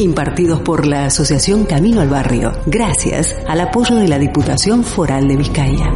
Impartidos por la Asociación Camino al Barrio, gracias al apoyo de la Diputación Foral de Vizcaya.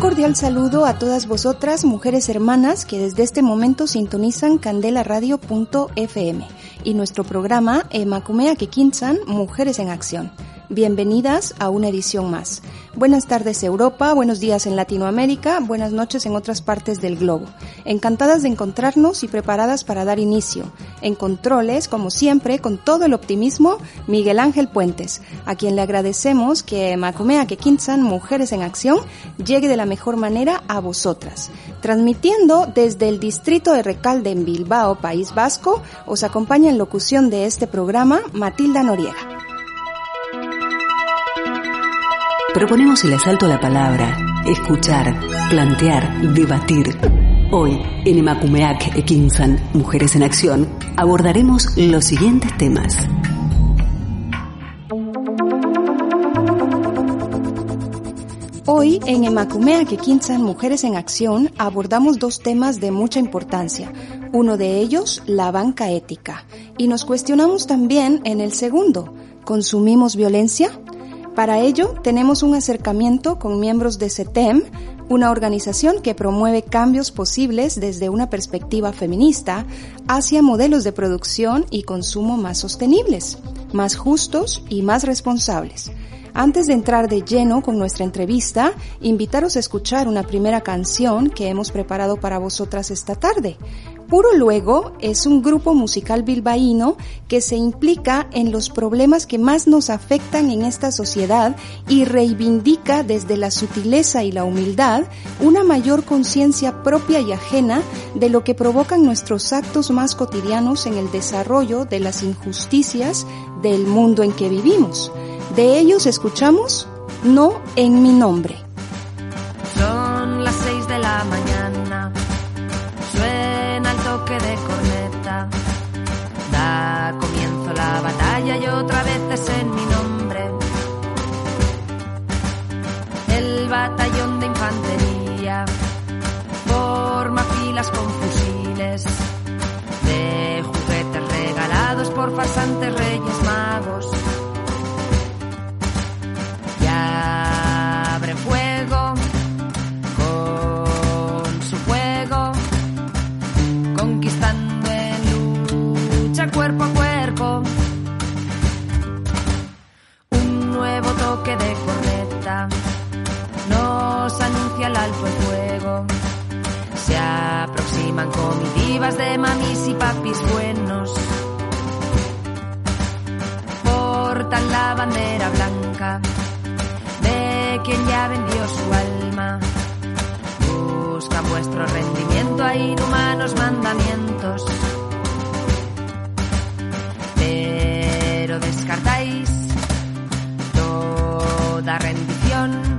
cordial saludo a todas vosotras, mujeres hermanas, que desde este momento sintonizan candelaradio.fm y nuestro programa Emacumea Kekinsan, Mujeres en Acción. Bienvenidas a una edición más. Buenas tardes Europa, buenos días en Latinoamérica, buenas noches en otras partes del globo. Encantadas de encontrarnos y preparadas para dar inicio. En controles, como siempre, con todo el optimismo, Miguel Ángel Puentes, a quien le agradecemos que Macumea Kekinsan Mujeres en Acción llegue de la mejor manera a vosotras. Transmitiendo desde el distrito de Recalde en Bilbao, País Vasco, os acompaña en locución de este programa Matilda Noriega. Proponemos el asalto a la palabra, escuchar, plantear, debatir. Hoy, en Emakumeak Ekinsan, Mujeres en Acción, abordaremos los siguientes temas. Hoy en Emakumeak Ekinsan, Mujeres en Acción, abordamos dos temas de mucha importancia. Uno de ellos, la banca ética. Y nos cuestionamos también en el segundo, ¿consumimos violencia? Para ello, tenemos un acercamiento con miembros de CETEM, una organización que promueve cambios posibles desde una perspectiva feminista hacia modelos de producción y consumo más sostenibles, más justos y más responsables. Antes de entrar de lleno con nuestra entrevista, invitaros a escuchar una primera canción que hemos preparado para vosotras esta tarde. Puro Luego es un grupo musical bilbaíno que se implica en los problemas que más nos afectan en esta sociedad y reivindica desde la sutileza y la humildad una mayor conciencia propia y ajena de lo que provocan nuestros actos más cotidianos en el desarrollo de las injusticias del mundo en que vivimos. De ellos escuchamos No en mi nombre. Son las seis de la mañana con fusiles. De juguetes regalados por farsantes de mamis y papis buenos. Portan la bandera blanca de quien ya vendió su alma. Buscan vuestro rendimiento a inhumanos mandamientos pero descartáis toda rendición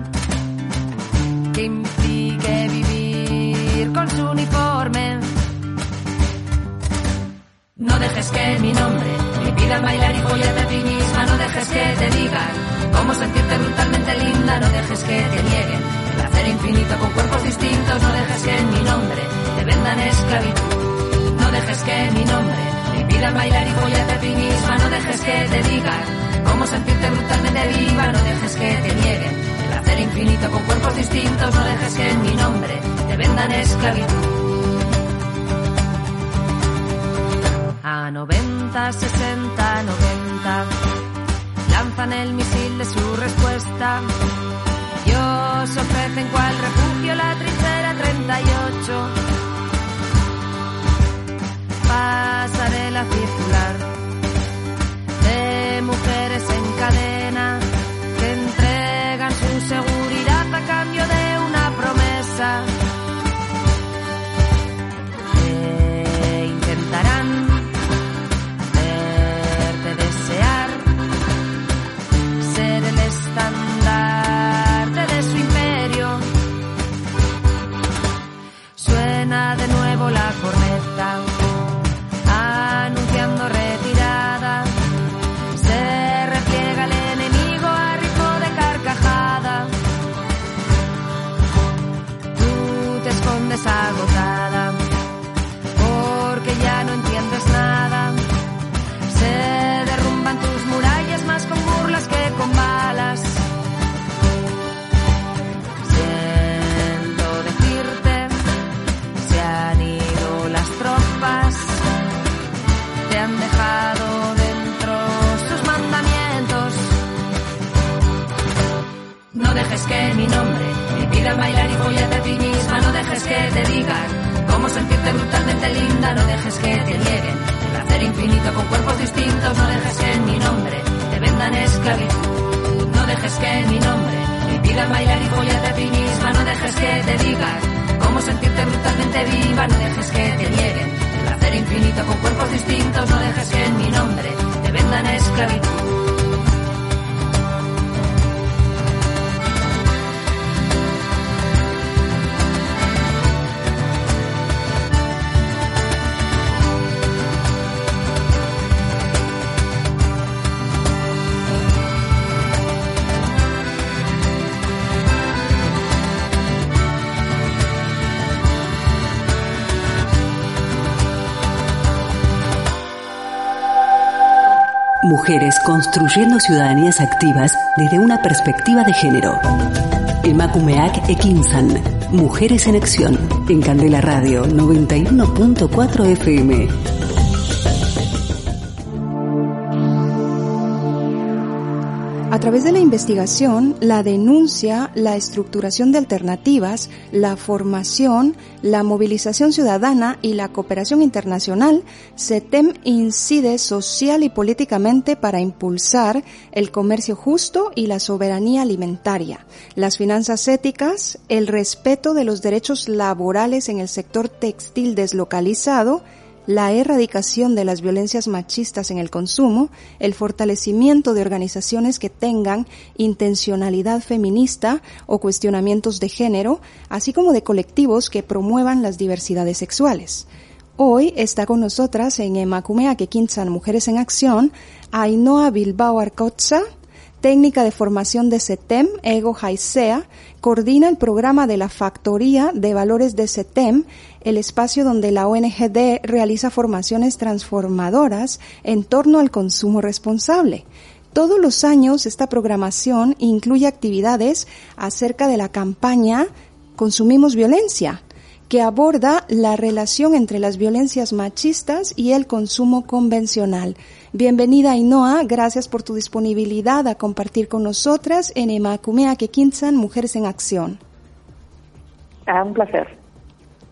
dejes que mi nombre me pidan bailar y follarte a ti misma, no dejes que te digan cómo sentirte brutalmente linda, no dejes que te nieguen. El placer infinito con cuerpos distintos, no dejes que en mi nombre te vendan esclavitud, no dejes que mi nombre pidan bailar y follarte a ti misma, no dejes que te digan cómo sentirte brutalmente viva, no dejes que te nieguen. El placer infinito con cuerpos distintos, no dejes que en mi nombre te vendan esclavitud. 90, 60, 90 lanzan el misil de su respuesta. Y os ofrecen cual refugio la trinchera 38 pasarela circular de mujeres en cadena que entregan su seguridad a cambio de una promesa. Que te digan cómo sentirte brutalmente linda, no dejes que te nieguen. Placer infinito con cuerpos distintos, no dejes que en mi nombre te vendan esclavitud, no dejes que mi nombre te impida bailar y follarte a ti misma, no dejes que te digan cómo sentirte brutalmente viva, no dejes que te nieguen. Placer infinito con cuerpos distintos, no dejes que en mi nombre te vendan esclavitud. Mujeres construyendo ciudadanías activas desde una perspectiva de género. Emakumeak Ekinsan. Mujeres en Acción. En Candela Radio 91.4 FM. Través de la investigación, la denuncia, la estructuración de alternativas, la formación, la movilización ciudadana y la cooperación internacional, CETEM incide social y políticamente para impulsar el comercio justo y la soberanía alimentaria, las finanzas éticas, el respeto de los derechos laborales en el sector textil deslocalizado, la erradicación de las violencias machistas en el consumo, el fortalecimiento de organizaciones que tengan intencionalidad feminista o cuestionamientos de género, así como de colectivos que promuevan las diversidades sexuales. Hoy está con nosotras en Emakumea Kekinsan Mujeres en Acción, Ainhoa Bilbao Arcotza, técnica de formación de CETEM, Ego Jaisea, coordina el programa de la Factoría de Valores de CETEM, el espacio donde la ONGD realiza formaciones transformadoras en torno al consumo responsable. Todos los años esta programación incluye actividades acerca de la campaña Consumimos Violencia, que aborda la relación entre las violencias machistas y el consumo convencional. Bienvenida Ainhoa, gracias por tu disponibilidad a compartir con nosotras en Emakumea Kekinsan Mujeres en Acción. Ah, un placer.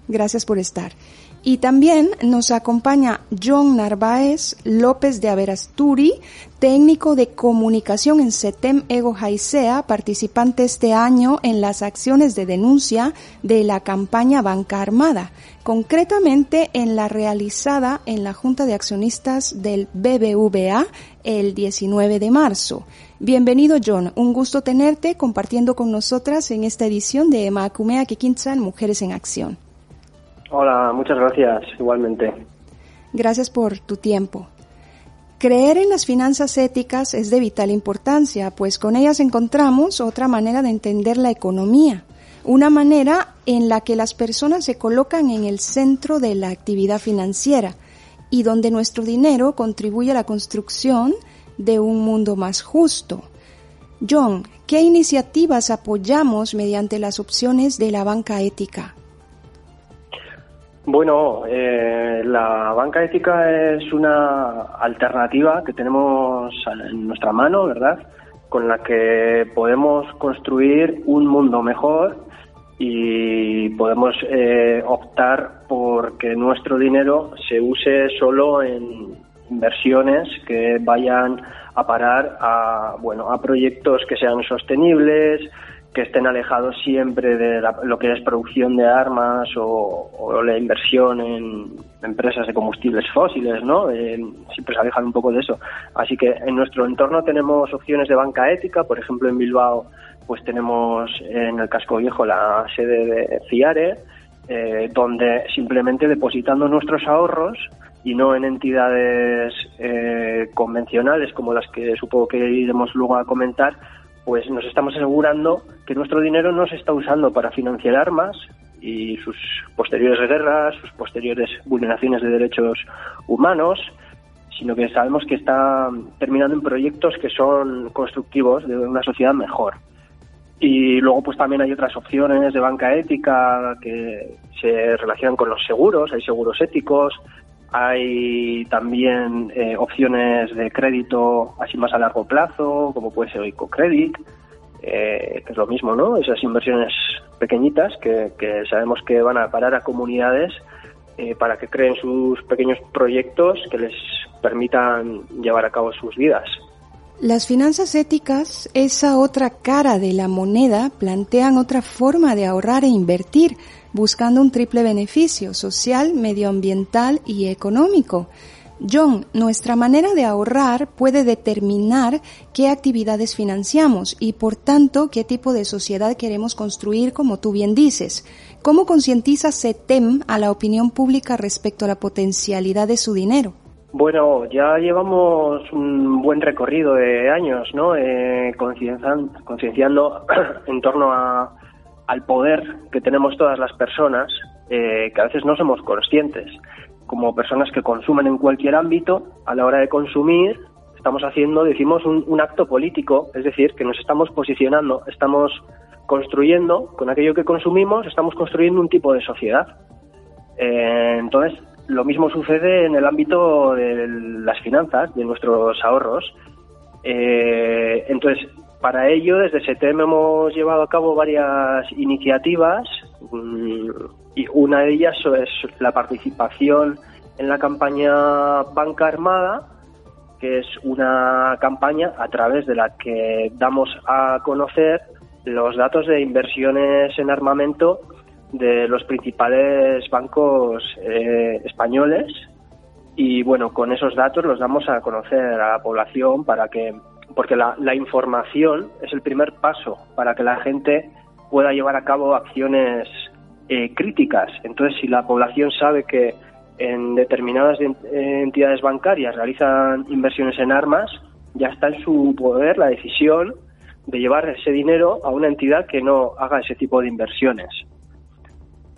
Gracias por estar. Y también nos acompaña John Narváez López de Averasturi, técnico de comunicación en CETEM Ego Jaisea, participante este año en las acciones de denuncia de la campaña Banca Armada, concretamente en la realizada en la Junta de Accionistas del BBVA el 19 de marzo. Bienvenido John, un gusto tenerte compartiendo con nosotras en esta edición de Emakumea Kekinsan Mujeres en Acción. Hola, muchas gracias, igualmente. Gracias por tu tiempo. Creer en las finanzas éticas es de vital importancia, pues con ellas encontramos otra manera de entender la economía, una manera en la que las personas se colocan en el centro de la actividad financiera y donde nuestro dinero contribuye a la construcción de un mundo más justo. John, ¿qué iniciativas apoyamos mediante las opciones de la banca ética? Bueno, eh, la banca ética es una alternativa que tenemos en nuestra mano, ¿verdad? Con la que podemos construir un mundo mejor y podemos eh, optar por que nuestro dinero se use solo en inversiones que vayan a parar a bueno a proyectos que sean sostenibles que estén alejados siempre de lo que es producción de armas o, la inversión en empresas de combustibles fósiles, ¿no? Eh, siempre se alejan un poco de eso. Así que en nuestro entorno tenemos opciones de banca ética, por ejemplo en Bilbao pues tenemos en el casco viejo la sede de CIARE, eh, donde simplemente depositando nuestros ahorros y no en entidades eh, convencionales como las que supongo que iremos luego a comentar, pues nos estamos asegurando que nuestro dinero no se está usando para financiar armas y sus posteriores guerras, sus posteriores vulneraciones de derechos humanos, sino que sabemos que está terminando en proyectos que son constructivos de una sociedad mejor. Y luego pues también hay otras opciones de banca ética que se relacionan con los seguros, hay seguros éticos, hay también eh, opciones de crédito así más a largo plazo, como puede ser EcoCredit, eh, que es lo mismo, ¿no? Esas inversiones pequeñitas que, sabemos que van a parar a comunidades eh, para que creen sus pequeños proyectos que les permitan llevar a cabo sus vidas. Las finanzas éticas, esa otra cara de la moneda, plantean otra forma de ahorrar e invertir, buscando un triple beneficio social, medioambiental y económico. John, nuestra manera de ahorrar puede determinar qué actividades financiamos y, por tanto, qué tipo de sociedad queremos construir, como tú bien dices. ¿Cómo concientiza CETEM a la opinión pública respecto a la potencialidad de su dinero? Bueno, ya llevamos un buen recorrido de años, ¿no? Eh, concienciando en torno a, al poder que tenemos todas las personas, eh, que a veces no somos conscientes. Como personas que consumen en cualquier ámbito, a la hora de consumir, estamos haciendo, decimos, un, acto político, es decir, que nos estamos posicionando, estamos construyendo, con aquello que consumimos, estamos construyendo un tipo de sociedad. Eh, entonces, lo mismo sucede en el ámbito de las finanzas, de nuestros ahorros. Eh, entonces, para ello, desde SETEM hemos llevado a cabo varias iniciativas mm, y una de ellas es la participación en la campaña Banca Armada, que es una campaña a través de la que damos a conocer los datos de inversiones en armamento de los principales bancos eh, españoles. Y bueno, con esos datos los damos a conocer a la población para que, porque la, información es el primer paso para que la gente pueda llevar a cabo acciones eh, críticas. Entonces, si la población sabe que en determinadas entidades bancarias realizan inversiones en armas, ya está en su poder la decisión de llevar ese dinero a una entidad que no haga ese tipo de inversiones.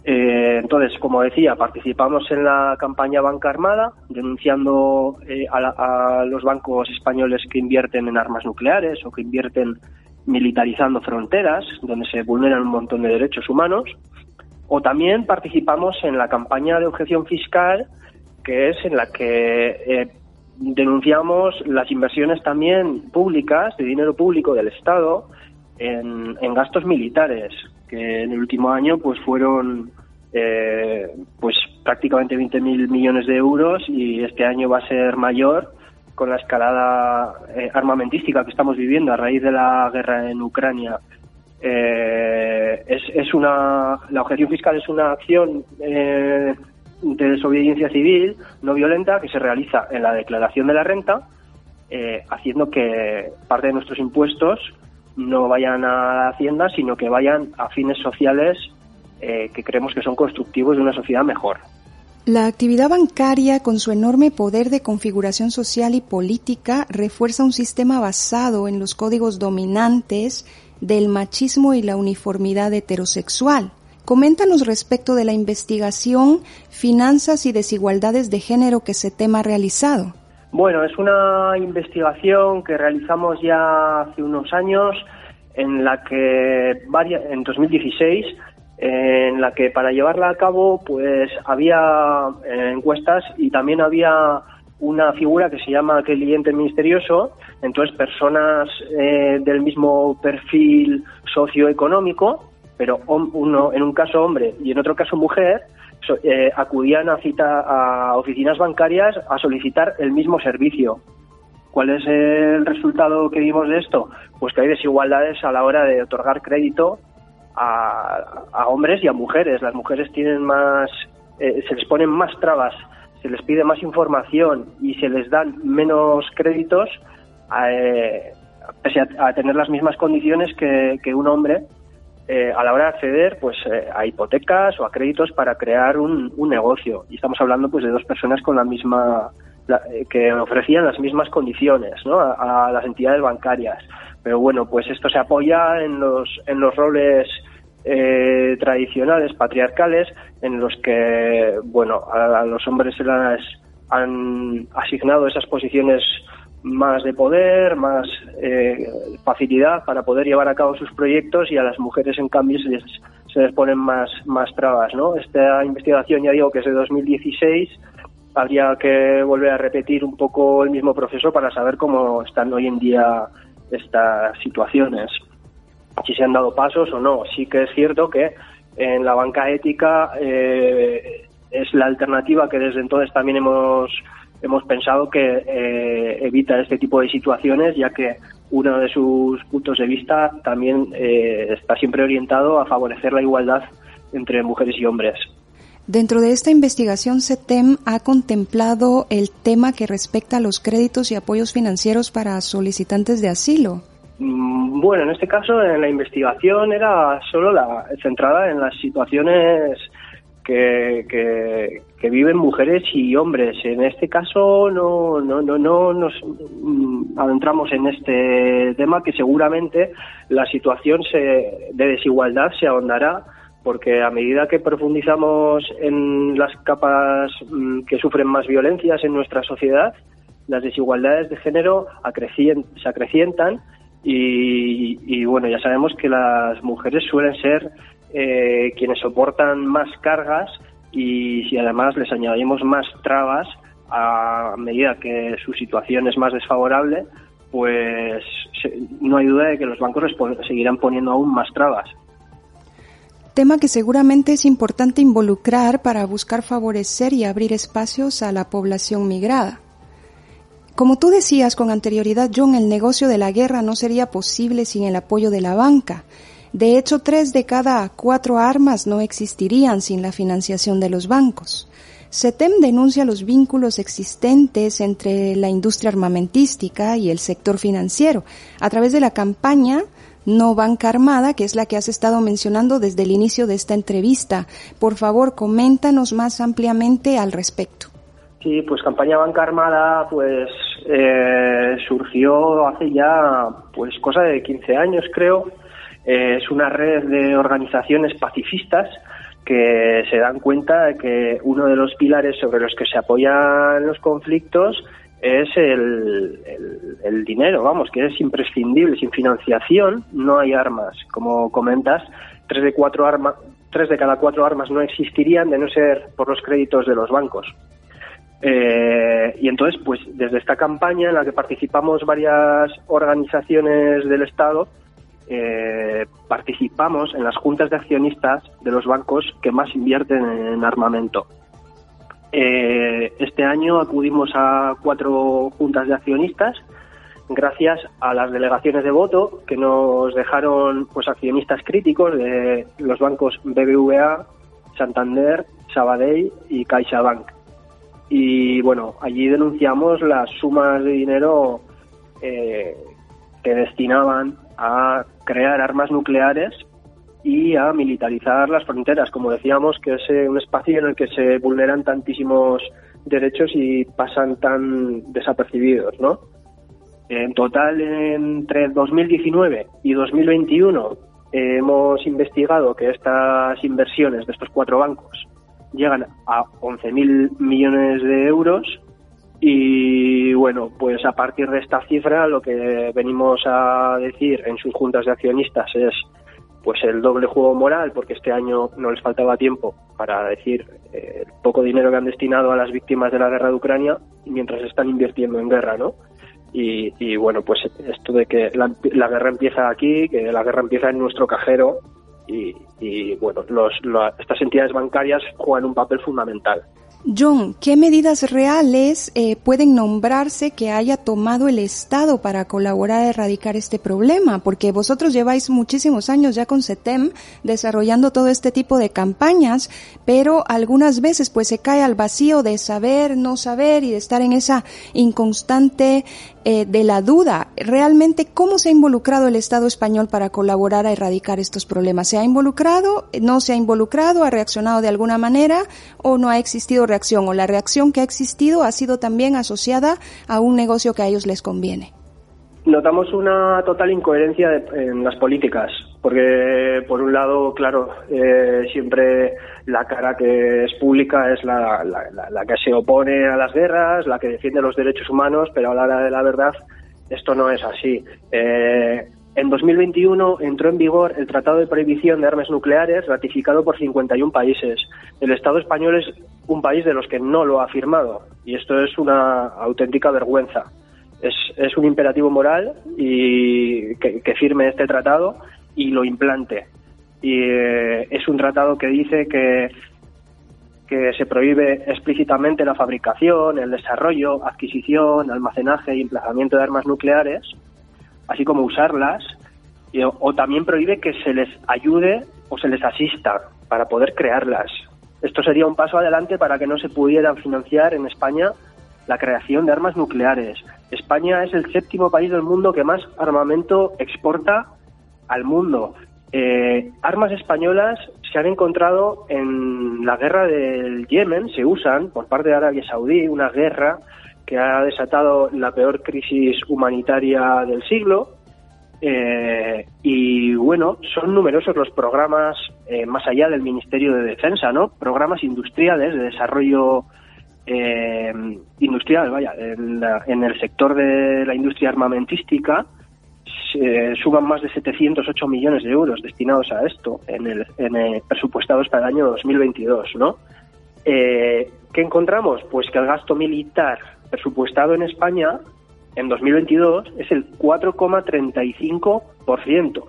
Eh, entonces, como decía, participamos en la campaña Banca Armada, denunciando eh, a, los bancos españoles que invierten en armas nucleares o que invierten militarizando fronteras, donde se vulneran un montón de derechos humanos. O también participamos en la campaña de objeción fiscal, que es en la que eh, denunciamos las inversiones también públicas, de dinero público del Estado, en, en gastos militares, que en el último año pues fueron eh, pues prácticamente 20.000 millones de euros y este año va a ser mayor con la escalada eh, armamentística que estamos viviendo a raíz de la guerra en Ucrania. Eh, es, es, una la objeción fiscal es una acción de desobediencia civil no violenta que se realiza en la declaración de la renta haciendo que parte de nuestros impuestos no vayan a la Hacienda, sino que vayan a fines sociales eh, que creemos que son constructivos de una sociedad mejor. La actividad bancaria, con su enorme poder de configuración social y política, refuerza un sistema basado en los códigos dominantes del machismo y la uniformidad heterosexual. Coméntanos respecto de la investigación Finanzas y Desigualdades de Género que se tema realizado. Bueno, es una investigación que realizamos ya hace unos años en la que en 2016 en la que para llevarla a cabo pues había eh, encuestas y también había una figura que se llama cliente misterioso, entonces personas eh, del mismo perfil socioeconómico, pero uno en un caso hombre y en otro caso mujer, eh, acudían a, cita, a oficinas bancarias a solicitar el mismo servicio. ¿Cuál es el resultado que vimos de esto? Pues que hay desigualdades a la hora de otorgar crédito a, hombres y a mujeres. Las mujeres tienen más, eh, se les ponen más trabas, se les pide más información y se les dan menos créditos a, eh, a, tener las mismas condiciones que un hombre eh, a la hora de acceder pues eh, a hipotecas o a créditos para crear un, negocio. Y estamos hablando pues de dos personas con la misma eh, que ofrecían las mismas condiciones ¿no? a, las entidades bancarias. Pero bueno, pues esto se apoya en los en los roles tradicionales patriarcales en los que bueno a, los hombres se les han asignado esas posiciones más de poder, más eh, facilidad para poder llevar a cabo sus proyectos y a las mujeres en cambio se les, se les ponen más, más trabas. ¿no? Esta investigación ya digo que es de 2016, habría que volver a repetir un poco el mismo proceso para saber cómo están hoy en día estas situaciones, si se han dado pasos o no. Sí que es cierto que en la banca ética eh, es la alternativa que desde entonces también hemos hemos pensado que eh, evita este tipo de situaciones, ya que uno de sus puntos de vista también eh, está siempre orientado a favorecer la igualdad entre mujeres y hombres. Dentro de esta investigación, CETEM ha contemplado el tema que respecta a los créditos y apoyos financieros para solicitantes de asilo. Mm, bueno, en este caso, en la investigación era solo la, centrada en las situaciones que, que, viven mujeres y hombres. En este caso no, no, no, no nos mm, adentramos en este tema que seguramente la situación se, de desigualdad se ahondará porque a medida que profundizamos en las capas mm, que sufren más violencias en nuestra sociedad, las desigualdades de género se acrecientan y, y, bueno, ya sabemos que las mujeres suelen ser eh, quienes soportan más cargas y si además les añadimos más trabas a medida que su situación es más desfavorable, pues no hay duda de que los bancos seguirán poniendo aún más trabas. Tema que seguramente es importante involucrar para buscar favorecer y abrir espacios a la población migrada. Como tú decías con anterioridad, John, el negocio de la guerra no sería posible sin el apoyo de la banca de hecho, tres de cada cuatro armas no existirían sin la financiación de los bancos. CETEM denuncia los vínculos existentes entre la industria armamentística y el sector financiero a través de la campaña No Banca Armada, que es la que has estado mencionando desde el inicio de esta entrevista. Por favor, coméntanos más ampliamente al respecto. Sí, pues campaña Banca Armada pues eh, surgió hace ya pues cosa de 15 años creo eh, es una red de organizaciones pacifistas que se dan cuenta de que uno de los pilares sobre los que se apoyan los conflictos es el, dinero, vamos, que es imprescindible. Sin financiación no hay armas. Como comentas, tres de, cuatro armas, tres de cada cuatro armas no existirían de no ser por los créditos de los bancos. Eh, y entonces, pues desde esta campaña en la que participamos varias organizaciones del Estado, eh, participamos en las juntas de accionistas de los bancos que más invierten en armamento. Eh, este año acudimos a cuatro juntas de accionistas gracias a las delegaciones de voto que nos dejaron pues accionistas críticos de los bancos BBVA, Santander, Sabadell y CaixaBank. Y bueno, allí denunciamos las sumas de dinero eh, que destinaban a crear armas nucleares y a militarizar las fronteras, como decíamos, que es eh, un espacio en el que se vulneran tantísimos derechos y pasan tan desapercibidos, ¿no? En total, entre 2019 y 2021 hemos investigado que estas inversiones de estos cuatro bancos llegan a 11.000 millones de euros y bueno, pues a partir de esta cifra lo que venimos a decir en sus juntas de accionistas es pues el doble juego moral, porque este año no les faltaba tiempo para decir eh, el poco dinero que han destinado a las víctimas de la guerra de Ucrania mientras están invirtiendo en guerra, ¿no? Y, bueno, pues esto de que la, guerra empieza aquí, que la guerra empieza en nuestro cajero y, bueno, los, estas entidades bancarias juegan un papel fundamental. John, ¿qué medidas reales eh, pueden nombrarse que haya tomado el Estado para colaborar a erradicar este problema? Porque vosotros lleváis muchísimos años ya con CETEM desarrollando todo este tipo de campañas, pero algunas veces pues se cae al vacío de saber, no saber y de estar en esa inconstante eh, de la duda. Realmente, ¿cómo se ha involucrado el Estado español para colaborar a erradicar estos problemas? ¿Se ha involucrado? ¿No se ha involucrado? ¿Ha reaccionado de alguna manera? ¿O no ha existido reacción? ¿O la reacción que ha existido ha sido también asociada a un negocio que a ellos les conviene? Notamos una total incoherencia en las políticas, porque por un lado, claro, eh, siempre la cara que es pública es la, que se opone a las guerras, la que defiende los derechos humanos, pero a la hora de la verdad esto no es así. Eh, en 2021 entró en vigor el Tratado de Prohibición de Armas Nucleares ratificado por 51 países. El Estado español es un país de los que no lo ha firmado y esto es una auténtica vergüenza es, es un imperativo moral y que, firme este tratado y lo implante. Y eh, es un tratado que dice que, que se prohíbe explícitamente la fabricación, el desarrollo, adquisición, almacenaje y emplazamiento de armas nucleares, así como usarlas, o también prohíbe que se les ayude o se les asista para poder crearlas. Esto sería un paso adelante para que no se pudieran financiar en España la creación de armas nucleares. España es el séptimo país del mundo que más armamento exporta al mundo. Eh, armas españolas se han encontrado en la guerra del Yemen, se usan por parte de Arabia Saudí, una guerra que ha desatado la peor crisis humanitaria del siglo. Eh, y bueno, son numerosos los programas eh, más allá del Ministerio de Defensa, ¿no? Programas industriales de desarrollo eh, industrial, vaya, en, el sector de la industria armamentística se suman más de 708 millones de euros destinados a esto en el, en presupuestados para el año 2022, ¿no? Eh, ¿Qué encontramos? Pues que el gasto militar presupuestado en España en 2022 es el 4,35%.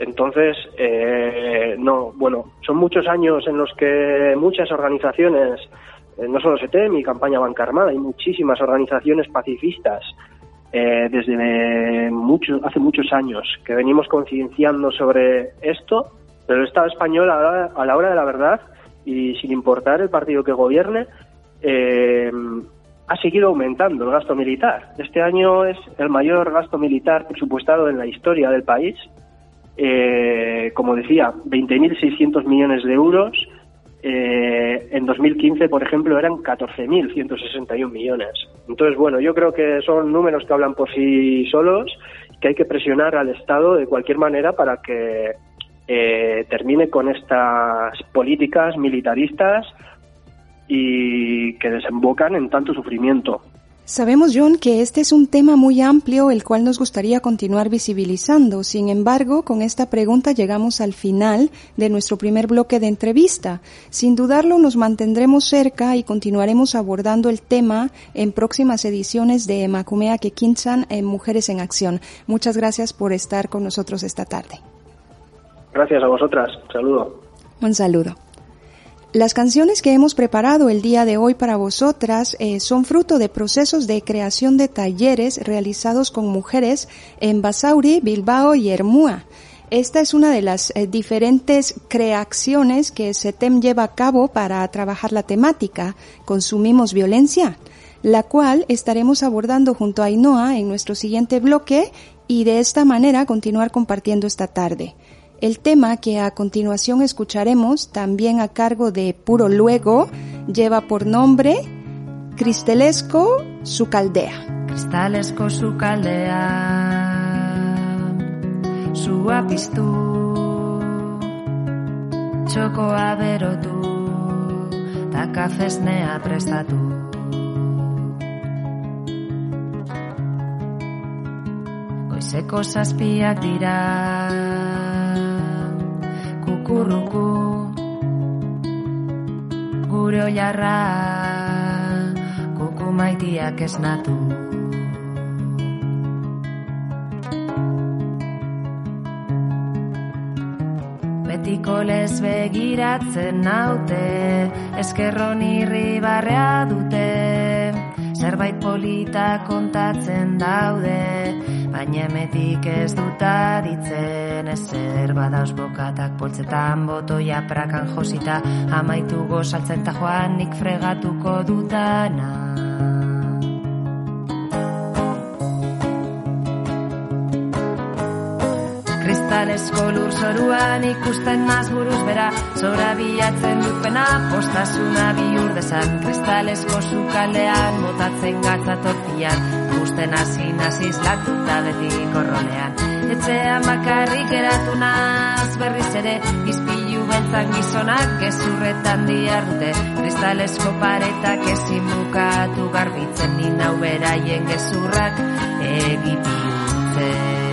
Entonces, eh, no, bueno, son muchos años en los que muchas organizaciones eh, no solo SETEM y Campaña Banca Armada, hay muchísimas organizaciones pacifistas eh, desde hace muchos años que venimos concienciando sobre esto, pero el Estado español a la, hora de la verdad y sin importar el partido que gobierne, eh, ha seguido aumentando el gasto militar. Este año es el mayor gasto militar presupuestado en la historia del país. como decía, 20.600 millones de euros eh, en 2015, por ejemplo, eran 14.161 millones. Entonces, bueno, yo creo que son números que hablan por sí solos, que hay que presionar al Estado de cualquier manera para que eh, termine con estas políticas militaristas y que desembocan en tanto sufrimiento. Sabemos, John, que este es un tema muy amplio el cual nos gustaría continuar visibilizando. Sin embargo, con esta pregunta llegamos al final de nuestro primer bloque de entrevista. Sin dudarlo, nos mantendremos cerca y continuaremos abordando el tema en próximas ediciones de Macumea Kekinsan en Mujeres en Acción. Muchas gracias por estar con nosotros esta tarde. Gracias a vosotras. Un saludo. Un saludo. Las canciones que hemos preparado el día de hoy para vosotras eh, son fruto de procesos de creación de talleres realizados con mujeres en Basauri, Bilbao y Hermúa. Esta es una de las eh, diferentes creaciones que SETEM lleva a cabo para trabajar la temática ¿Consumimos violencia? la cual estaremos abordando junto a Ainhoa en nuestro siguiente bloque y de esta manera continuar compartiendo esta tarde. El tema que a continuación escucharemos, también a cargo de Puro Luego, lleva por nombre Cristelesco su caldea. Cristalesco su caldea, su apistu, txokoa berotu, ta kafesnea prestatu. Goizeko zazpiak kukurruku Gure oiarra kuku maitiak esnatu. Betiko lez begiratzen naute Eskerron irri barrea dute. Zerbait polita kontatzen daude baina emetik ez dut aditzen ezer badauz bokatak poltzetan botoia prakan josita amaitu gozaltzen ta joan nik fregatuko dutana Kristalesko lur zoruan ikusten naz buruz bera Zora biatzen dut pena, postasuna bi urdezan Kristalesko zukaldean, botatzen gatzatortian Gusten hasi naziz latuta beti korrolean Etxean bakarrik eratu naz berriz ere Izpilu beltzak gizonak gezurretan diardute Kristalesko paretak ezin bukatu garbitzen Ninau beraien gezurrak egipiutzen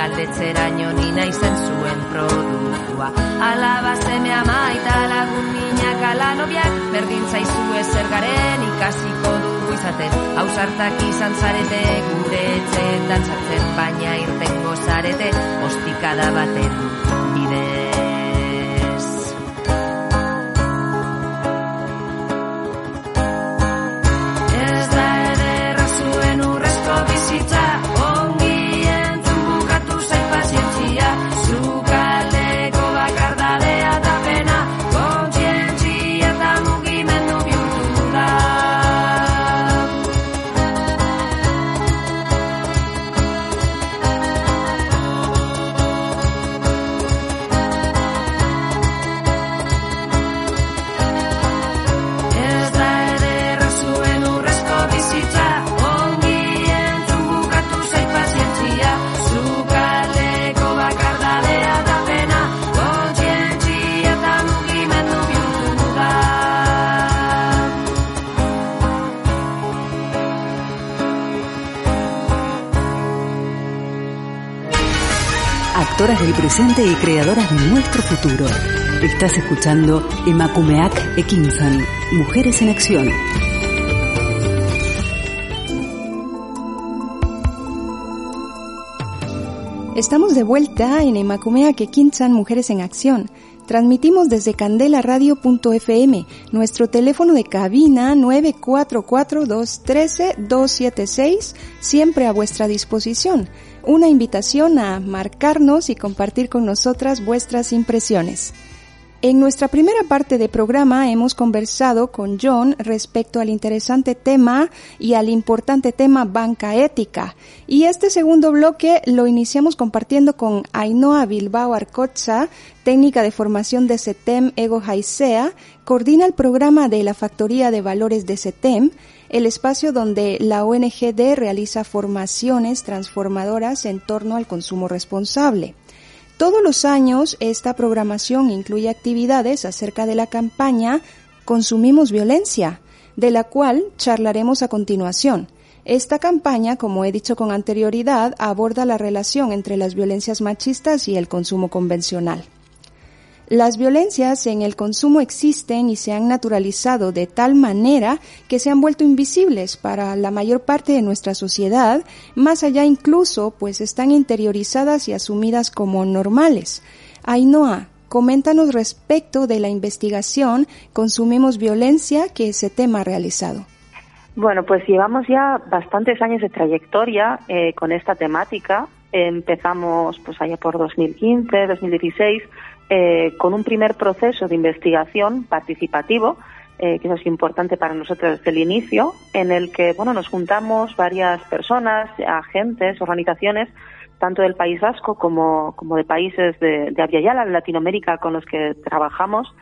galdetzeraino ni naizen zuen produktua. Alaba zeme ama eta lagun minak ala nobiak, berdin zaizu ezer garen ikasiko dugu izaten. Hausartak izan zarete gure etxeetan sartzen, baina irtengo zarete, ostikada baten bide. Presente y creadoras de nuestro futuro. Estás escuchando Emakumeak Ekinsan, Mujeres en Acción. Estamos de vuelta en Emakumeak Ekinsan, Mujeres en Acción. Transmitimos desde candelaradio.fm, nuestro teléfono de cabina 944-213-276, siempre a vuestra disposición una invitación a marcarnos y compartir con nosotras vuestras impresiones. En nuestra primera parte de programa hemos conversado con John respecto al interesante tema y al importante tema banca ética. Y este segundo bloque lo iniciamos compartiendo con Ainhoa Bilbao Arcocha, técnica de formación de CETEM Ego Jaisea, coordina el programa de la Factoría de Valores de CETEM el espacio donde la ONGD realiza formaciones transformadoras en torno al consumo responsable. Todos los años esta programación incluye actividades acerca de la campaña Consumimos Violencia, de la cual charlaremos a continuación. Esta campaña, como he dicho con anterioridad, aborda la relación entre las violencias machistas y el consumo convencional. Las violencias en el consumo existen y se han naturalizado de tal manera que se han vuelto invisibles para la mayor parte de nuestra sociedad, más allá incluso pues están interiorizadas y asumidas como normales. Ainhoa, coméntanos respecto de la investigación Consumimos Violencia que ese tema ha realizado. Bueno, pues llevamos ya bastantes años de trayectoria eh, con esta temática. Empezamos pues allá por 2015, 2016 eh, con un primer proceso de investigación participativo, eh, que es importante para nosotros desde el inicio, en el que bueno nos juntamos varias personas, agentes, organizaciones, tanto del País Vasco como, como de países de, de Yala, de Latinoamérica, con los que trabajamos,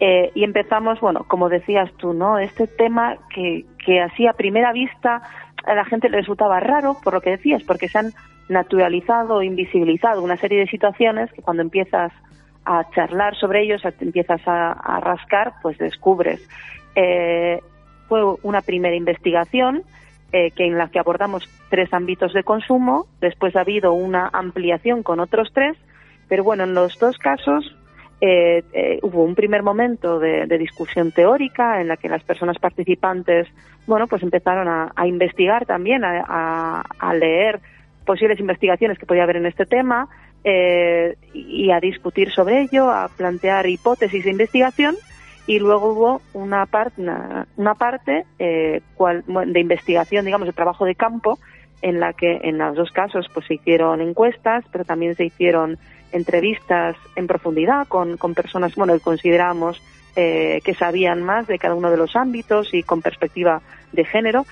eh, y empezamos, bueno, como decías tú, ¿no? Este tema que, que así a primera vista a la gente le resultaba raro, por lo que decías, porque se han naturalizado, invisibilizado una serie de situaciones que cuando empiezas a charlar sobre ellos, te empiezas a, rascar, pues descubres. Eh, fue una primera investigación eh, que en la que abordamos tres ámbitos de consumo, después ha habido una ampliación con otros tres, pero bueno, en los dos casos eh, hubo un primer momento de, discusión teórica en la que las personas participantes, bueno, pues empezaron a, investigar también, a, a, leer posibles investigaciones que podía haber en este tema, eh, y a discutir sobre ello, a plantear hipótesis de investigación y luego hubo una, una, parte eh, de investigación, digamos, de trabajo de campo en la que en los dos casos pues se hicieron encuestas, pero también se hicieron entrevistas en profundidad con, con personas, bueno, que consideramos eh, que sabían más de cada uno de los ámbitos y con perspectiva de género.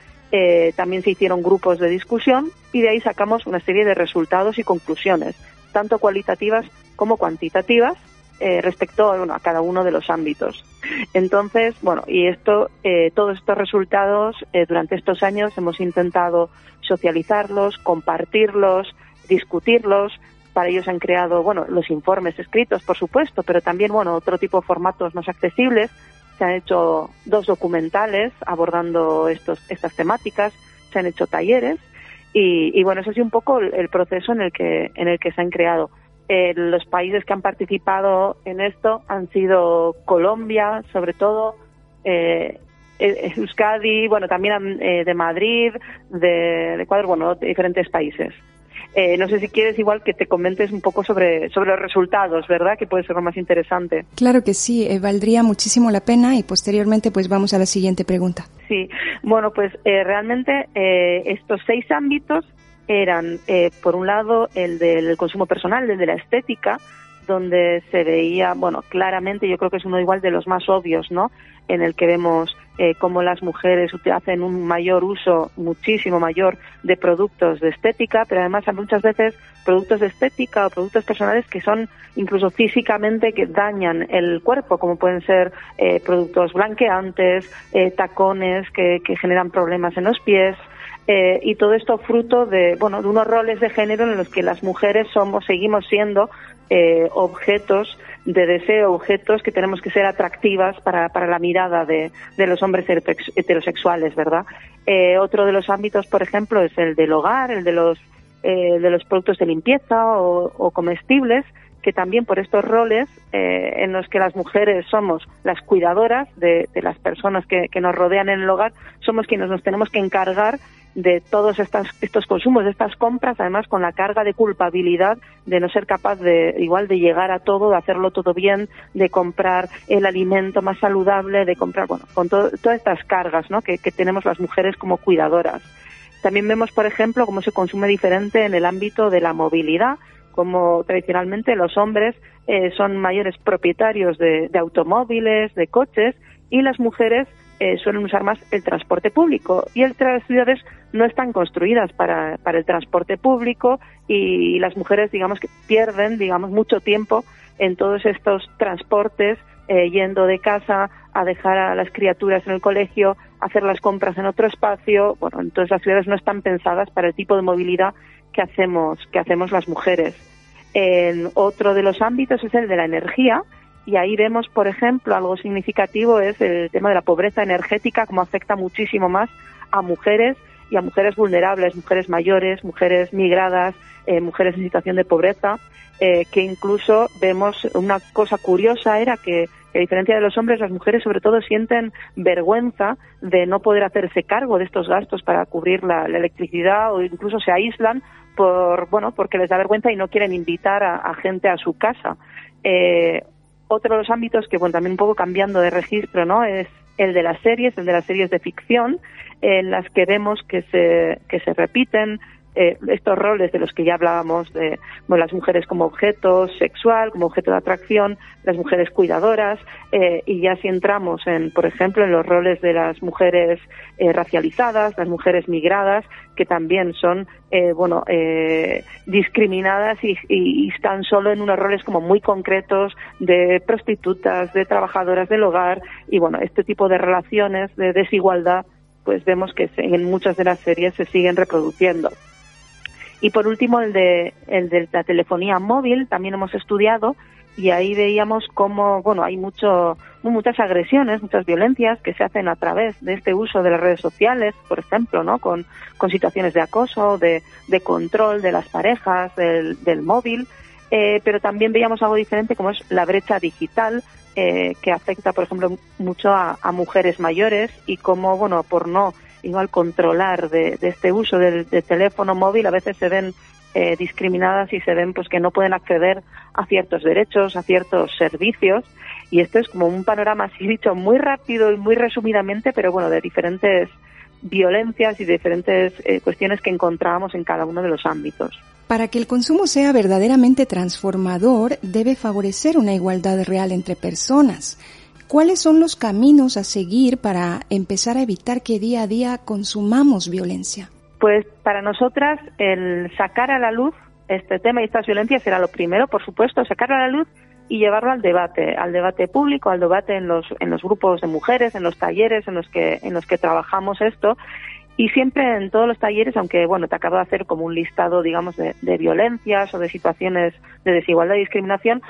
también se hicieron grupos de discusión y de ahí sacamos una serie de resultados y conclusiones tanto cualitativas como cuantitativas, eh, respecto a cada uno de los ámbitos. Entonces, bueno, y esto, eh, todos estos resultados eh, durante estos años hemos intentado socializarlos, compartirlos, discutirlos. Para ellos han creado, bueno, los informes escritos, por supuesto, pero también, bueno, otro tipo de formatos más accesibles. Se han hecho dos documentales abordando estos, estas temáticas, se han hecho talleres y, bueno, eso es un poco el, proceso en el que, en el que se han creado. Eh, los países que han participado en esto han sido Colombia, sobre todo, eh, eh Euskadi, bueno, también eh, de Madrid, de, de Ecuador, bueno, diferentes países. Eh, no sé si quieres igual que te comentes un poco sobre, sobre los resultados, ¿verdad? Que puede ser lo más interesante. Claro que sí, eh, valdría muchísimo la pena y posteriormente pues vamos a la siguiente pregunta. Sí, bueno, pues eh, realmente estos seis ámbitos eran, por un lado, el del consumo personal, el de la estética, donde se veía, bueno, claramente, yo creo que es uno igual de los más obvios, ¿no? En el que vemos eh, cómo las mujeres hacen un mayor uso, muchísimo mayor, de productos de estética, pero además muchas veces productos de estética o productos personales que son incluso físicamente que dañan el cuerpo, como pueden ser eh, productos blanqueantes, eh, tacones que, que generan problemas en los pies, eh, y todo esto fruto de bueno de unos roles de género en los que las mujeres somos seguimos siendo eh, objetos de deseo, objetos que tenemos que ser atractivas para, para la mirada de, de los hombres heterosexuales, ¿verdad? Eh, otro de los ámbitos, por ejemplo, es el del hogar, el de los de los productos de limpieza o, comestibles, que también por estos roles en los que las mujeres somos las cuidadoras de, de las personas que, que, nos rodean en el hogar, somos quienes nos tenemos que encargar de todos estas, estos consumos, de estas compras, además con la carga de culpabilidad de no ser capaz de igual de llegar a todo, de hacerlo todo bien, de comprar el alimento más saludable, de comprar, bueno, con todas estas cargas ¿no? que, tenemos las mujeres como cuidadoras. También vemos, por ejemplo, cómo se consume diferente en el ámbito de la movilidad, como tradicionalmente los hombres eh, son mayores propietarios de, de automóviles, de coches, y las mujeres eh, suelen usar más el transporte público y el, las ciudades no están construidas para, para el transporte público y, las mujeres digamos que pierden digamos mucho tiempo en todos estos transportes eh, yendo de casa a dejar a las criaturas en el colegio hacer las compras en otro espacio. Bueno entonces las ciudades no están pensadas para el tipo de movilidad que hacemos que hacemos las mujeres. En otro de los ámbitos es el de la energía y ahí vemos, por ejemplo, algo significativo es el tema de la pobreza energética, como afecta muchísimo más a mujeres y a mujeres vulnerables, mujeres mayores, mujeres migradas, eh, mujeres en situación de pobreza, eh, que incluso vemos una cosa curiosa era que a diferencia de los hombres, las mujeres sobre todo sienten vergüenza de no poder hacerse cargo de estos gastos para cubrir la, electricidad o incluso se aíslan por bueno porque les da vergüenza y no quieren invitar a, gente a su casa. Eh, otro de los ámbitos que bueno también un poco cambiando de registro no es el de las series, el de las series de ficción, en las que vemos que se, que se repiten eh, estos roles de los que ya hablábamos, de las mujeres como objeto sexual, como objeto de atracción, las mujeres cuidadoras, eh, y ya si entramos en, por ejemplo, en los roles de las mujeres eh, racializadas, las mujeres migradas, que también son, bueno, discriminadas y, y, están solo en unos roles como muy concretos de prostitutas, de trabajadoras del hogar, y bueno, este tipo de relaciones de desigualdad pues vemos que en muchas de las series se siguen reproduciendo. Y por último, el de, el de la telefonía móvil también hemos estudiado y ahí veíamos cómo, bueno, hay mucho, muchas agresiones, muchas violencias que se hacen a través de este uso de las redes sociales, por ejemplo, ¿no? Con, con situaciones de acoso, de, de control de las parejas, del, del móvil, eh, pero también veíamos algo diferente como es la brecha digital, eh, que afecta, por ejemplo, mucho a, a mujeres mayores y cómo, bueno, por no igual controlar de, este uso del, teléfono móvil, a veces se ven eh, discriminadas y se ven pues que no pueden acceder a ciertos derechos, a ciertos servicios. Y esto es como un panorama, así dicho, muy rápido y muy resumidamente, pero bueno, de diferentes violencias y diferentes eh, cuestiones que encontramos en cada uno de los ámbitos. Para que el consumo sea verdaderamente transformador, debe favorecer una igualdad real entre personas. ¿Cuáles son los caminos a seguir para empezar a evitar que día a día consumamos violencia? Pues para nosotras el sacar a la luz este tema y estas violencias será lo primero, por supuesto, sacarlo a la luz y llevarlo al debate, al debate público, al debate en los, en los grupos de mujeres, en los talleres en los que, en los que trabajamos esto. Y siempre en todos los talleres, aunque bueno, te acabo de hacer como un listado, digamos, de, violencias o de situaciones de desigualdad y discriminación,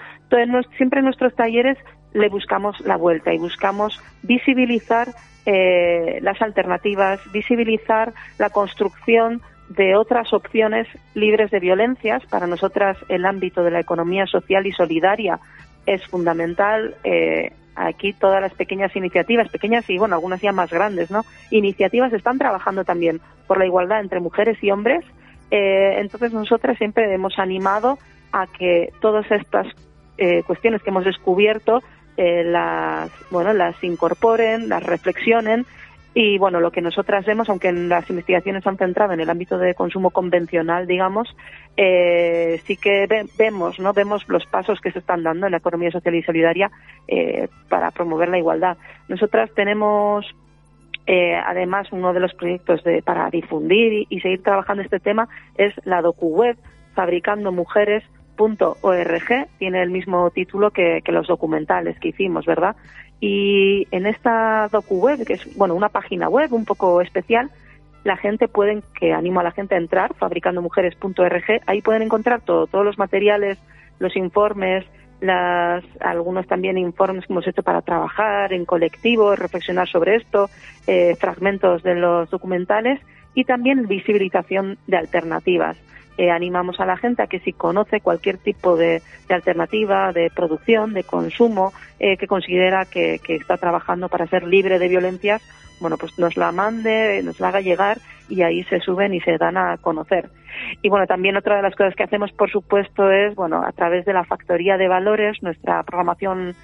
siempre en nuestros talleres le buscamos la vuelta y buscamos visibilizar eh, las alternativas, visibilizar la construcción de otras opciones libres de violencias. Para nosotras el ámbito de la economía social y solidaria es fundamental. Eh, aquí todas las pequeñas iniciativas, pequeñas y bueno, algunas ya más grandes, ¿no? Iniciativas están trabajando también por la igualdad entre mujeres y hombres. Eh, entonces nosotras siempre hemos animado a que todas estas cuestiones que hemos descubierto eh, las, bueno, las incorporen, las reflexionen y bueno, lo que nosotras vemos, aunque las investigaciones han centrado en el ámbito de consumo convencional, digamos, eh, sí que vemos, ¿no? Vemos los pasos que se están dando en la economía social y solidaria eh, para promover la igualdad. Nosotras tenemos además uno de los proyectos de, para difundir y, seguir trabajando este tema es la DocuWeb, Fabricando Mujeres .org tiene el mismo título que, los documentales que hicimos, ¿verdad? Y en esta docu web, que es bueno una página web un poco especial, la gente puede, que animo a la gente a entrar, fabricandomujeres.org, ahí pueden encontrar todo, todos los materiales, los informes, las, algunos también informes que hemos hecho para trabajar en colectivo, reflexionar sobre esto, eh, fragmentos de los documentales y también visibilización de alternativas. Eh, animamos a la gente a que si conoce cualquier tipo de, alternativa de producción, de consumo, eh, que considera que, está trabajando para ser libre de violencias, bueno, pues nos la mande, nos la haga llegar y ahí se suben y se dan a conocer. Y bueno, también otra de las cosas que hacemos, por supuesto, es, bueno, a través de la factoría de valores, nuestra programación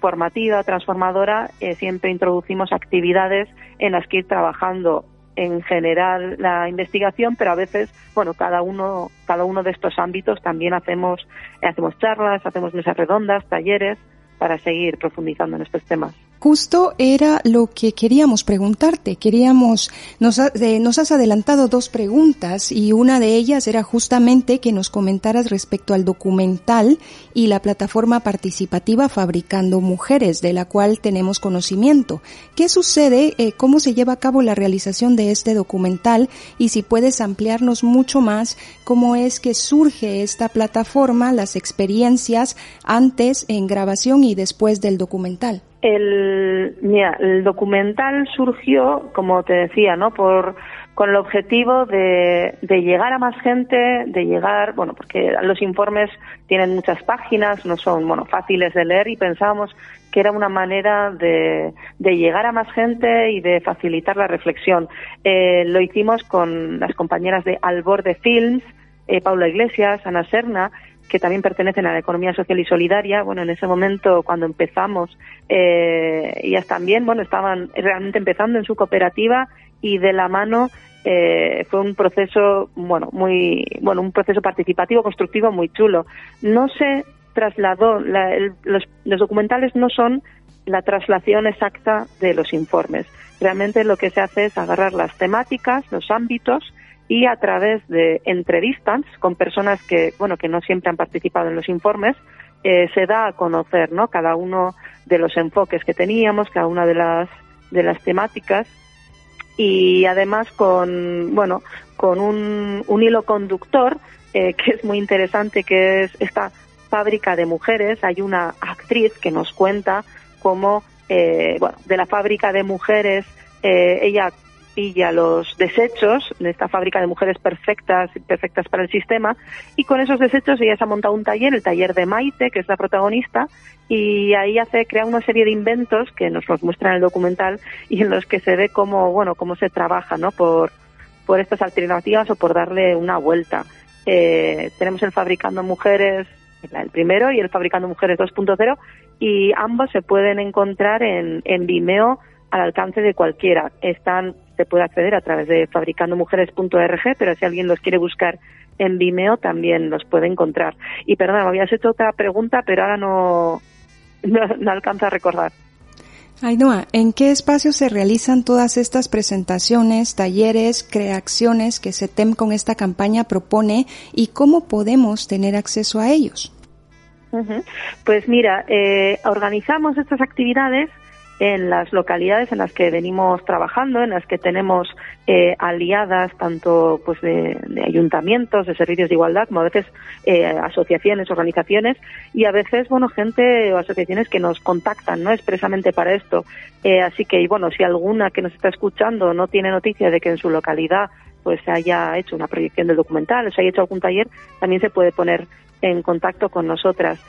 formativa, transformadora, eh, siempre introducimos actividades en las que ir trabajando en general la investigación, pero a veces, bueno, cada uno, cada uno de estos ámbitos también hacemos, hacemos charlas, hacemos mesas redondas, talleres para seguir profundizando en estos temas. Justo era lo que queríamos preguntarte. Queríamos, nos, eh, nos has adelantado dos preguntas y una de ellas era justamente que nos comentaras respecto al documental y la plataforma participativa Fabricando Mujeres, de la cual tenemos conocimiento. ¿Qué sucede? Eh, ¿Cómo se lleva a cabo la realización de este documental? Y si puedes ampliarnos mucho más, cómo es que surge esta plataforma, las experiencias antes en grabación y después del documental. El, mira, el documental surgió, como te decía, ¿no? Por, con el objetivo de, de, llegar a más gente, de llegar, bueno, porque los informes tienen muchas páginas, no son, bueno, fáciles de leer y pensábamos que era una manera de, de llegar a más gente y de facilitar la reflexión. Eh, lo hicimos con las compañeras de Alborde Films, eh, Paula Iglesias, Ana Serna, que también pertenecen a la economía social y solidaria. Bueno, en ese momento, cuando empezamos, eh, ellas también, bueno, estaban realmente empezando en su cooperativa y de la mano eh, fue un proceso, bueno, muy, bueno, un proceso participativo, constructivo, muy chulo. No se trasladó, los, documentales no son la traslación exacta de los informes. Realmente lo que se hace es agarrar las temáticas, los ámbitos y a través de entrevistas con personas que, bueno, que no siempre han participado en los informes, eh, se da a conocer, ¿no? Cada uno de los enfoques que teníamos, cada una de las de las temáticas y además con, bueno, con un, un hilo conductor eh, que es muy interesante, que es esta fábrica de mujeres. Hay una actriz que nos cuenta cómo, eh, bueno, de la fábrica de mujeres, eh, ella pilla los desechos de esta fábrica de mujeres perfectas, perfectas para el sistema, y con esos desechos ella se ha montado un taller, el taller de Maite, que es la protagonista, y ahí hace, crea una serie de inventos que nos los muestra en el documental y en los que se ve cómo, bueno, cómo se trabaja, ¿no? Por, por estas alternativas o por darle una vuelta. Eh, tenemos el Fabricando Mujeres, el primero, y el Fabricando Mujeres 2.0, y ambos se pueden encontrar en, en Vimeo al alcance de cualquiera. Están, se puede acceder a través de fabricandomujeres.org, pero si alguien los quiere buscar en Vimeo también los puede encontrar. Y perdona, me habías hecho otra pregunta, pero ahora no, no, alcanza a recordar. Ainhoa, ¿en qué espacio se realizan todas estas presentaciones, talleres, creaciones que SETEM con esta campaña propone y cómo podemos tener acceso a ellos? Pues mira, eh, organizamos estas actividades en las localidades en las que venimos trabajando, en las que tenemos eh, aliadas tanto pues de, ayuntamientos, de servicios de igualdad, como a veces eh, asociaciones, organizaciones y a veces bueno gente o asociaciones que nos contactan, no expresamente para esto. Eh, así que bueno, si alguna que nos está escuchando no tiene noticia de que en su localidad pues se haya hecho una proyección del documental, o se haya hecho algún taller, también se puede poner en contacto con nosotras.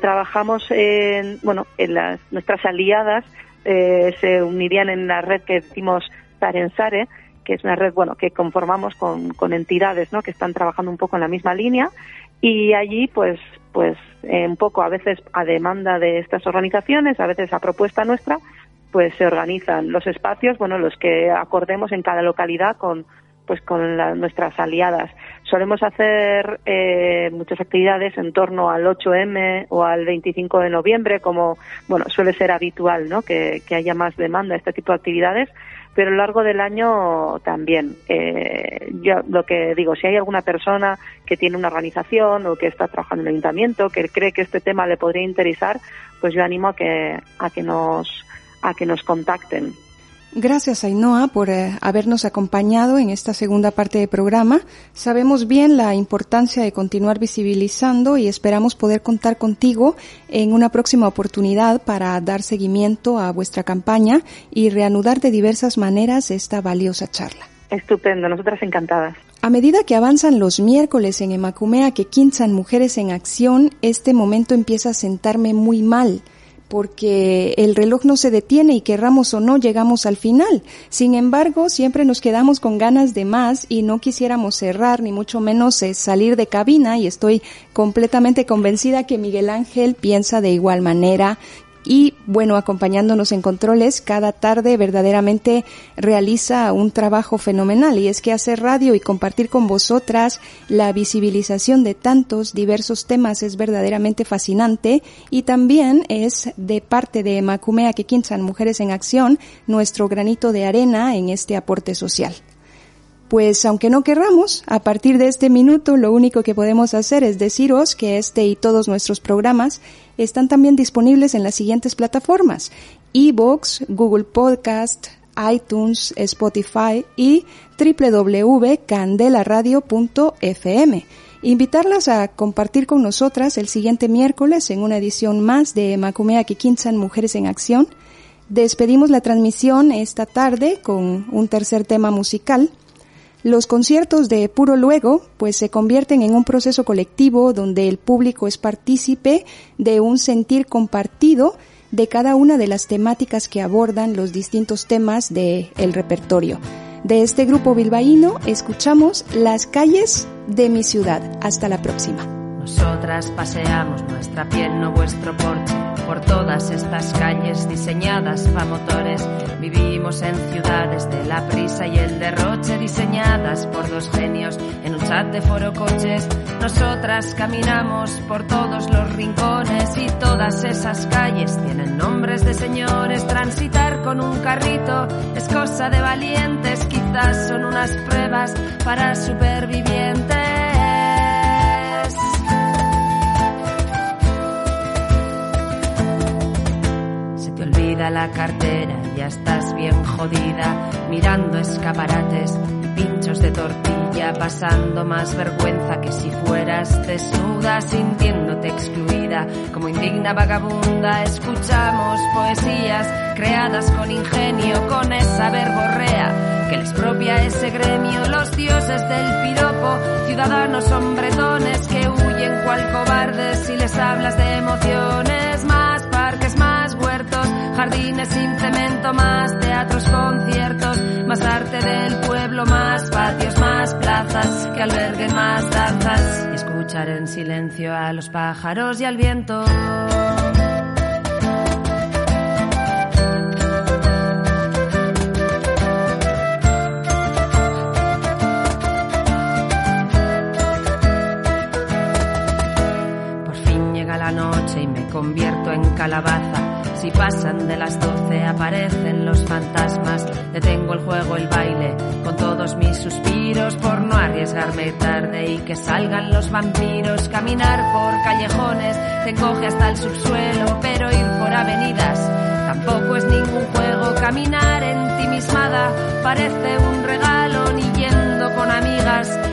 trabajamos en, bueno, en las, nuestras aliadas eh, se unirían en la red que decimos Tarensare, que es una red bueno que conformamos con, con entidades ¿no? que están trabajando un poco en la misma línea y allí pues pues eh, un poco a veces a demanda de estas organizaciones a veces a propuesta nuestra pues se organizan los espacios bueno los que acordemos en cada localidad con pues con nuestras aliadas. Solemos hacer eh, muchas actividades en torno al 8M o al 25 de noviembre, como bueno suele ser habitual, ¿no? Que, haya más demanda de este tipo de actividades, pero a lo largo del año también. Eh, yo lo que digo, si hay alguna persona que tiene una organización o que está trabajando en el ayuntamiento, que cree que este tema le podría interesar, pues yo animo a que a que nos a que nos contacten. Gracias, Ainhoa, por eh, habernos acompañado en esta segunda parte del programa. Sabemos bien la importancia de continuar visibilizando y esperamos poder contar contigo en una próxima oportunidad para dar seguimiento a vuestra campaña y reanudar de diversas maneras esta valiosa charla. Estupendo, nosotras encantadas. A medida que avanzan los miércoles en Emacumea que quinzan Mujeres en Acción, este momento empieza a sentarme muy mal porque el reloj no se detiene y querramos o no llegamos al final. Sin embargo, siempre nos quedamos con ganas de más y no quisiéramos cerrar ni mucho menos eh, salir de cabina y estoy completamente convencida que Miguel Ángel piensa de igual manera y bueno, acompañándonos en controles, cada tarde verdaderamente realiza un trabajo fenomenal y es que hacer radio y compartir con vosotras la visibilización de tantos diversos temas es verdaderamente fascinante y también es de parte de Macumea quinzan Mujeres en Acción nuestro granito de arena en este aporte social. Pues aunque no querramos, a partir de este minuto lo único que podemos hacer es deciros que este y todos nuestros programas están también disponibles en las siguientes plataformas: Evox, Google Podcast, iTunes, Spotify y www.candelaradio.fm. Invitarlas a compartir con nosotras el siguiente miércoles en una edición más de Macumea Kikinsan Mujeres en Acción. Despedimos la transmisión esta tarde con un tercer tema musical Los conciertos de Puro Luego pues se convierten en un proceso colectivo donde el público es partícipe de un sentir compartido de cada una de las temáticas que abordan los distintos temas del el repertorio. De este grupo bilbaíno escuchamos Las calles de mi ciudad. Hasta la próxima. Nosotras paseamos nuestra piel, no vuestro porche, por todas estas calles diseñadas para motores. Vivimos en ciudades de la prisa y el derroche, diseñadas por dos genios en un chat de foro coches. Nosotras caminamos por todos los rincones y todas esas calles tienen nombres de señores. Transitar con un carrito es cosa de valientes, quizás son unas pruebas para supervivientes. La cartera, ya estás bien jodida, mirando escaparates, pinchos de tortilla, pasando más vergüenza que si fueras desnuda, sintiéndote excluida, como indigna vagabunda, escuchamos poesías creadas con ingenio, con esa verborrea que les propia ese gremio, los dioses del piropo, ciudadanos hombretones que huyen cual cobardes si les hablas de emociones, más jardines sin cemento, más teatros, conciertos, más arte del pueblo, más patios, más plazas que alberguen más danzas y escuchar en silencio a los pájaros y al viento. Por fin llega la noche y me convierto en calabaza si pasan de las doce aparecen los fantasmas. Detengo el juego, el baile, con todos mis suspiros por no arriesgarme tarde y que salgan los vampiros. Caminar por callejones te encoge hasta el subsuelo, pero ir por avenidas tampoco es ningún juego. Caminar en ti mismada parece un regalo, ni yendo con amigas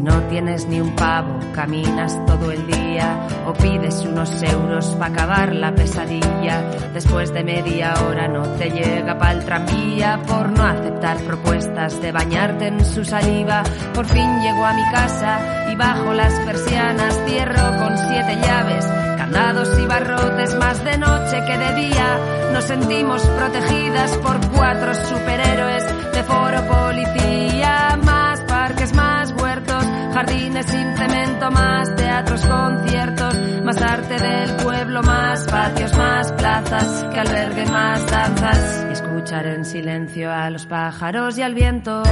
Si no tienes ni un pavo, caminas todo el día o pides unos euros para acabar la pesadilla. Después de media hora no te llega pa'l tranvía por no aceptar propuestas de bañarte en su saliva. Por fin llego a mi casa y bajo las persianas cierro con siete llaves. Candados y barrotes más de noche que de día. Nos sentimos protegidas por cuatro superhéroes de foro policía. Más parques, más huertos, jardines sin cemento, más teatros, conciertos, más arte del pueblo, más patios, más plazas que alberguen más danzas y escuchar en silencio a los pájaros y al viento.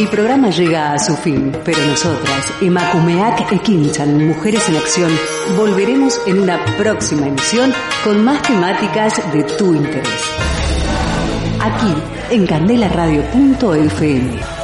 El programa llega a su fin, pero nosotras, Emakumeak Ekinchan, Mujeres en Acción, volveremos en una próxima emisión con más temáticas de tu interés. Aquí, en candelaradio.fm.